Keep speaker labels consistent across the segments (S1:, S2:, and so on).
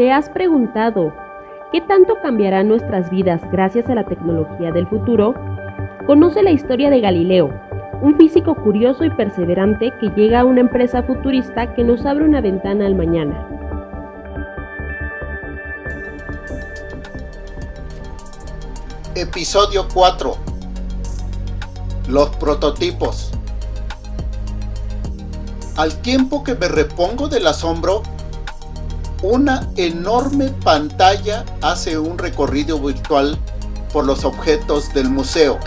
S1: ¿Te has preguntado qué tanto cambiarán nuestras vidas gracias a la tecnología del futuro? Conoce la historia de Galileo, un físico curioso y perseverante que llega a una empresa futurista que nos abre una ventana al mañana.
S2: Episodio 4 Los prototipos Al tiempo que me repongo del asombro, una enorme pantalla hace un recorrido virtual por los objetos del museo.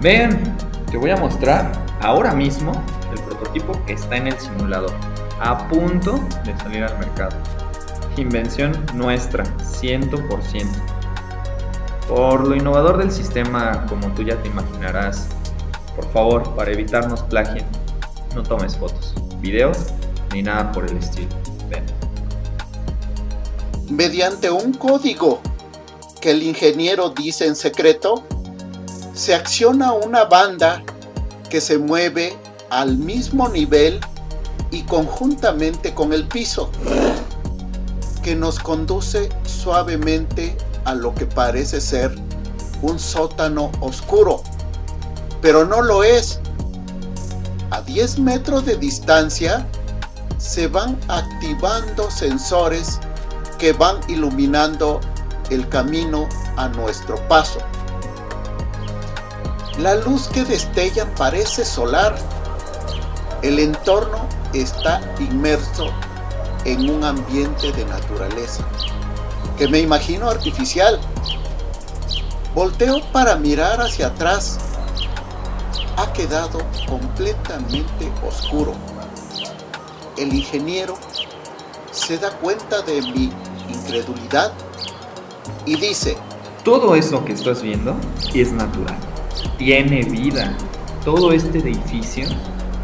S3: Vean, te voy a mostrar ahora mismo el prototipo que está en el simulador, a punto de salir al mercado. Invención nuestra, 100%. Por lo innovador del sistema, como tú ya te imaginarás, por favor, para evitarnos plagien, no tomes fotos, videos ni nada por el estilo.
S2: Mediante un código que el ingeniero dice en secreto, se acciona una banda que se mueve al mismo nivel y conjuntamente con el piso, que nos conduce suavemente a lo que parece ser un sótano oscuro, pero no lo es. A 10 metros de distancia se van activando sensores que van iluminando el camino a nuestro paso. La luz que destella parece solar. El entorno está inmerso en un ambiente de naturaleza, que me imagino artificial. Volteo para mirar hacia atrás. Ha quedado completamente oscuro. El ingeniero se da cuenta de mi incredulidad y dice,
S3: todo eso que estás viendo es natural tiene vida. Todo este edificio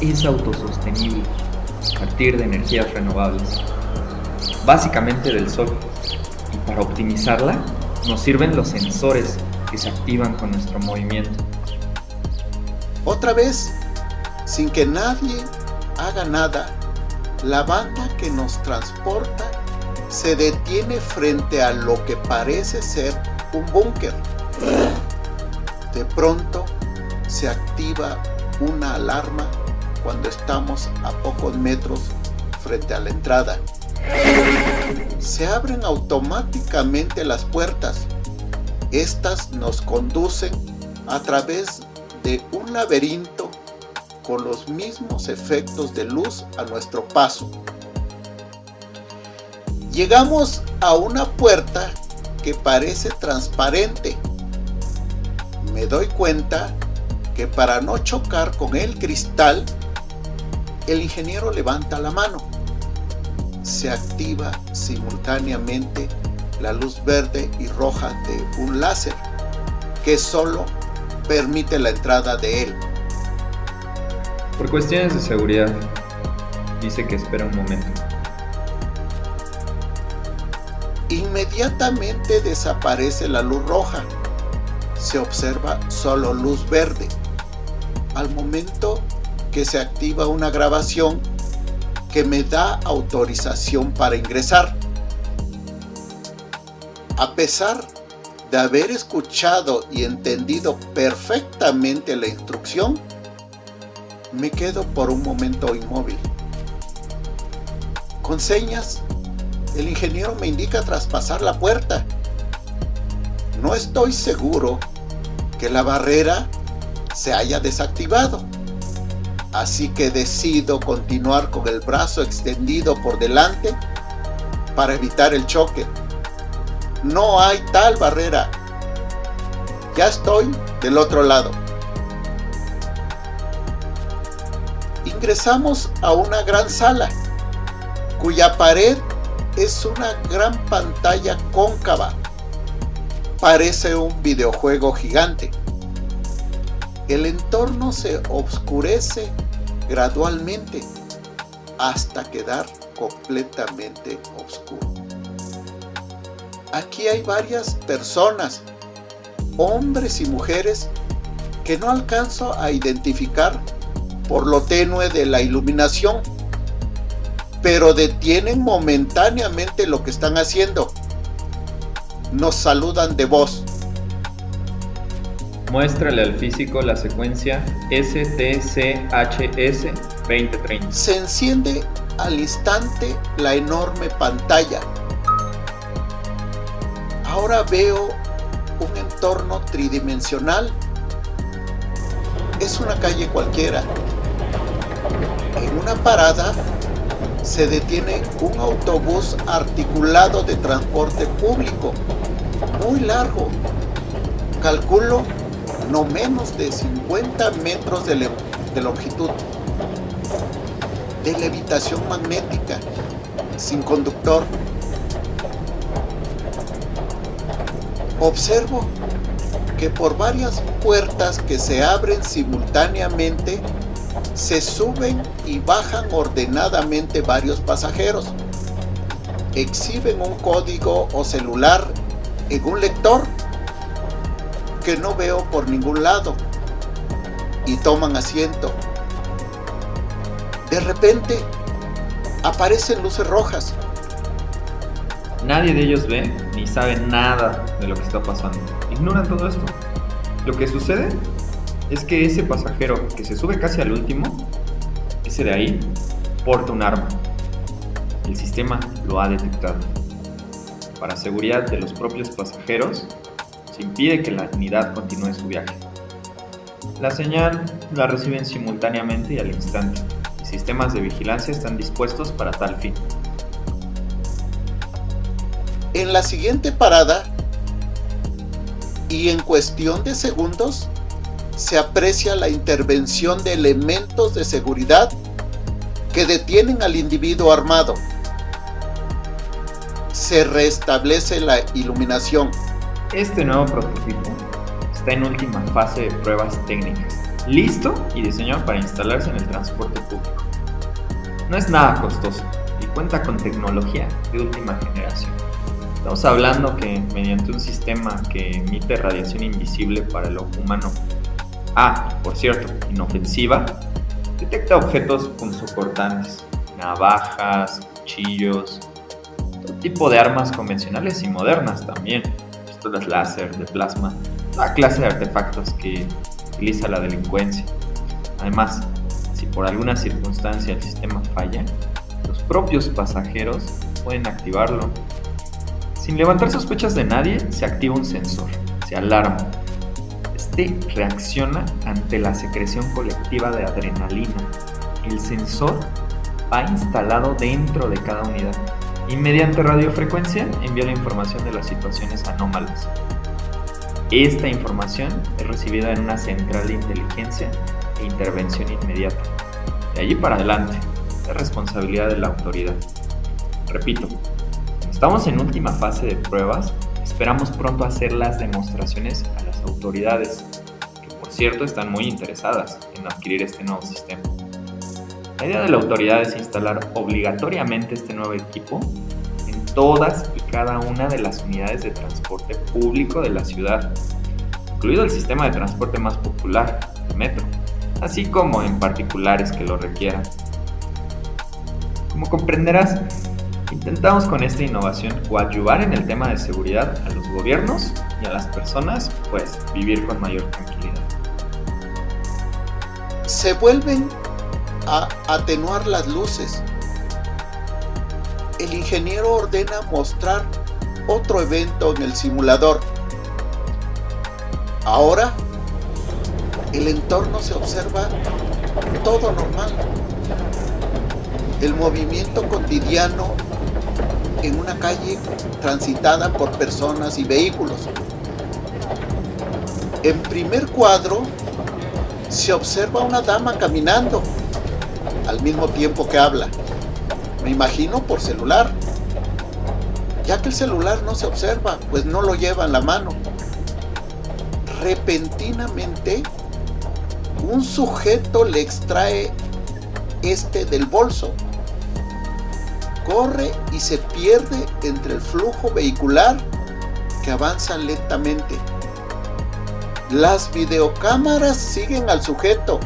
S3: es autosostenible a partir de energías renovables, básicamente del sol. Y para optimizarla nos sirven los sensores que se activan con nuestro movimiento.
S2: Otra vez, sin que nadie haga nada, la banda que nos transporta se detiene frente a lo que parece ser un búnker. De pronto se activa una alarma cuando estamos a pocos metros frente a la entrada. Se abren automáticamente las puertas. Estas nos conducen a través de un laberinto los mismos efectos de luz a nuestro paso. Llegamos a una puerta que parece transparente me doy cuenta que para no chocar con el cristal, el ingeniero levanta la mano. Se activa simultáneamente la luz verde y roja de un láser que solo permite la entrada de él.
S3: Por cuestiones de seguridad, dice que espera un momento.
S2: Inmediatamente desaparece la luz roja se observa solo luz verde. Al momento que se activa una grabación que me da autorización para ingresar. A pesar de haber escuchado y entendido perfectamente la instrucción, me quedo por un momento inmóvil. Con señas, el ingeniero me indica traspasar la puerta. No estoy seguro que la barrera se haya desactivado. Así que decido continuar con el brazo extendido por delante para evitar el choque. No hay tal barrera. Ya estoy del otro lado. Ingresamos a una gran sala cuya pared es una gran pantalla cóncava parece un videojuego gigante. El entorno se oscurece gradualmente hasta quedar completamente oscuro. Aquí hay varias personas, hombres y mujeres, que no alcanzo a identificar por lo tenue de la iluminación. pero detienen momentáneamente lo que están haciendo. Nos saludan de voz.
S3: Muéstrale al físico la secuencia STCHS 2030.
S2: Se enciende al instante la enorme pantalla. Ahora veo un entorno tridimensional. Es una calle cualquiera. En una parada se detiene un autobús articulado de transporte público, muy largo. Calculo no menos de 50 metros de, de longitud, de levitación magnética, sin conductor. Observo que por varias puertas que se abren simultáneamente se suben y bajan ordenadamente varios pasajeros. Exhiben un código o celular en un lector que no veo por ningún lado y toman asiento. De repente aparecen luces rojas.
S3: Nadie de ellos ve ni sabe nada de lo que está pasando. Ignoran todo esto. Lo que sucede es que ese pasajero que se sube casi al último, ese de ahí, porta un arma. El sistema lo ha detectado. Para seguridad de los propios pasajeros, se impide que la unidad continúe su viaje. La señal la reciben simultáneamente y al instante, y sistemas de vigilancia están dispuestos para tal fin.
S2: En la siguiente parada, y en cuestión de segundos, se aprecia la intervención de elementos de seguridad que detienen al individuo armado. Se restablece la iluminación.
S3: Este nuevo prototipo está en última fase de pruebas técnicas, listo y diseñado para instalarse en el transporte público. No es nada costoso y cuenta con tecnología de última generación. Estamos hablando que mediante un sistema que emite radiación invisible para el ojo humano Ah, por cierto, inofensiva, detecta objetos punzocortantes, navajas, cuchillos, todo tipo de armas convencionales y modernas también, pistolas láser, de plasma, la clase de artefactos que utiliza la delincuencia. Además, si por alguna circunstancia el sistema falla, los propios pasajeros pueden activarlo. Sin levantar sospechas de nadie, se activa un sensor, se alarma este reacciona ante la secreción colectiva de adrenalina. El sensor va instalado dentro de cada unidad y mediante radiofrecuencia envía la información de las situaciones anómalas. Esta información es recibida en una central de inteligencia e intervención inmediata. De allí para adelante, es responsabilidad de la autoridad. Repito, estamos en última fase de pruebas, esperamos pronto hacer las demostraciones autoridades, que por cierto están muy interesadas en adquirir este nuevo sistema. La idea de la autoridad es instalar obligatoriamente este nuevo equipo en todas y cada una de las unidades de transporte público de la ciudad, incluido el sistema de transporte más popular, el metro, así como en particulares que lo requieran. Como comprenderás, Intentamos con esta innovación coadyuvar en el tema de seguridad a los gobiernos y a las personas, pues vivir con mayor tranquilidad.
S2: Se vuelven a atenuar las luces. El ingeniero ordena mostrar otro evento en el simulador. Ahora, el entorno se observa todo normal. El movimiento cotidiano en una calle transitada por personas y vehículos. En primer cuadro se observa una dama caminando al mismo tiempo que habla. Me imagino por celular, ya que el celular no se observa, pues no lo lleva en la mano. Repentinamente, un sujeto le extrae este del bolso corre y se pierde entre el flujo vehicular que avanza lentamente. Las videocámaras siguen al sujeto.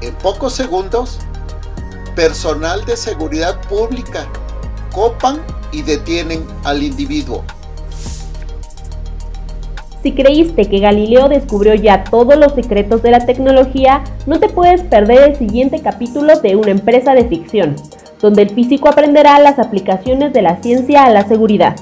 S2: En pocos segundos personal de seguridad pública copan y detienen al individuo.
S1: Si creíste que Galileo descubrió ya todos los secretos de la tecnología, no te puedes perder el siguiente capítulo de una empresa de ficción, donde el físico aprenderá las aplicaciones de la ciencia a la seguridad.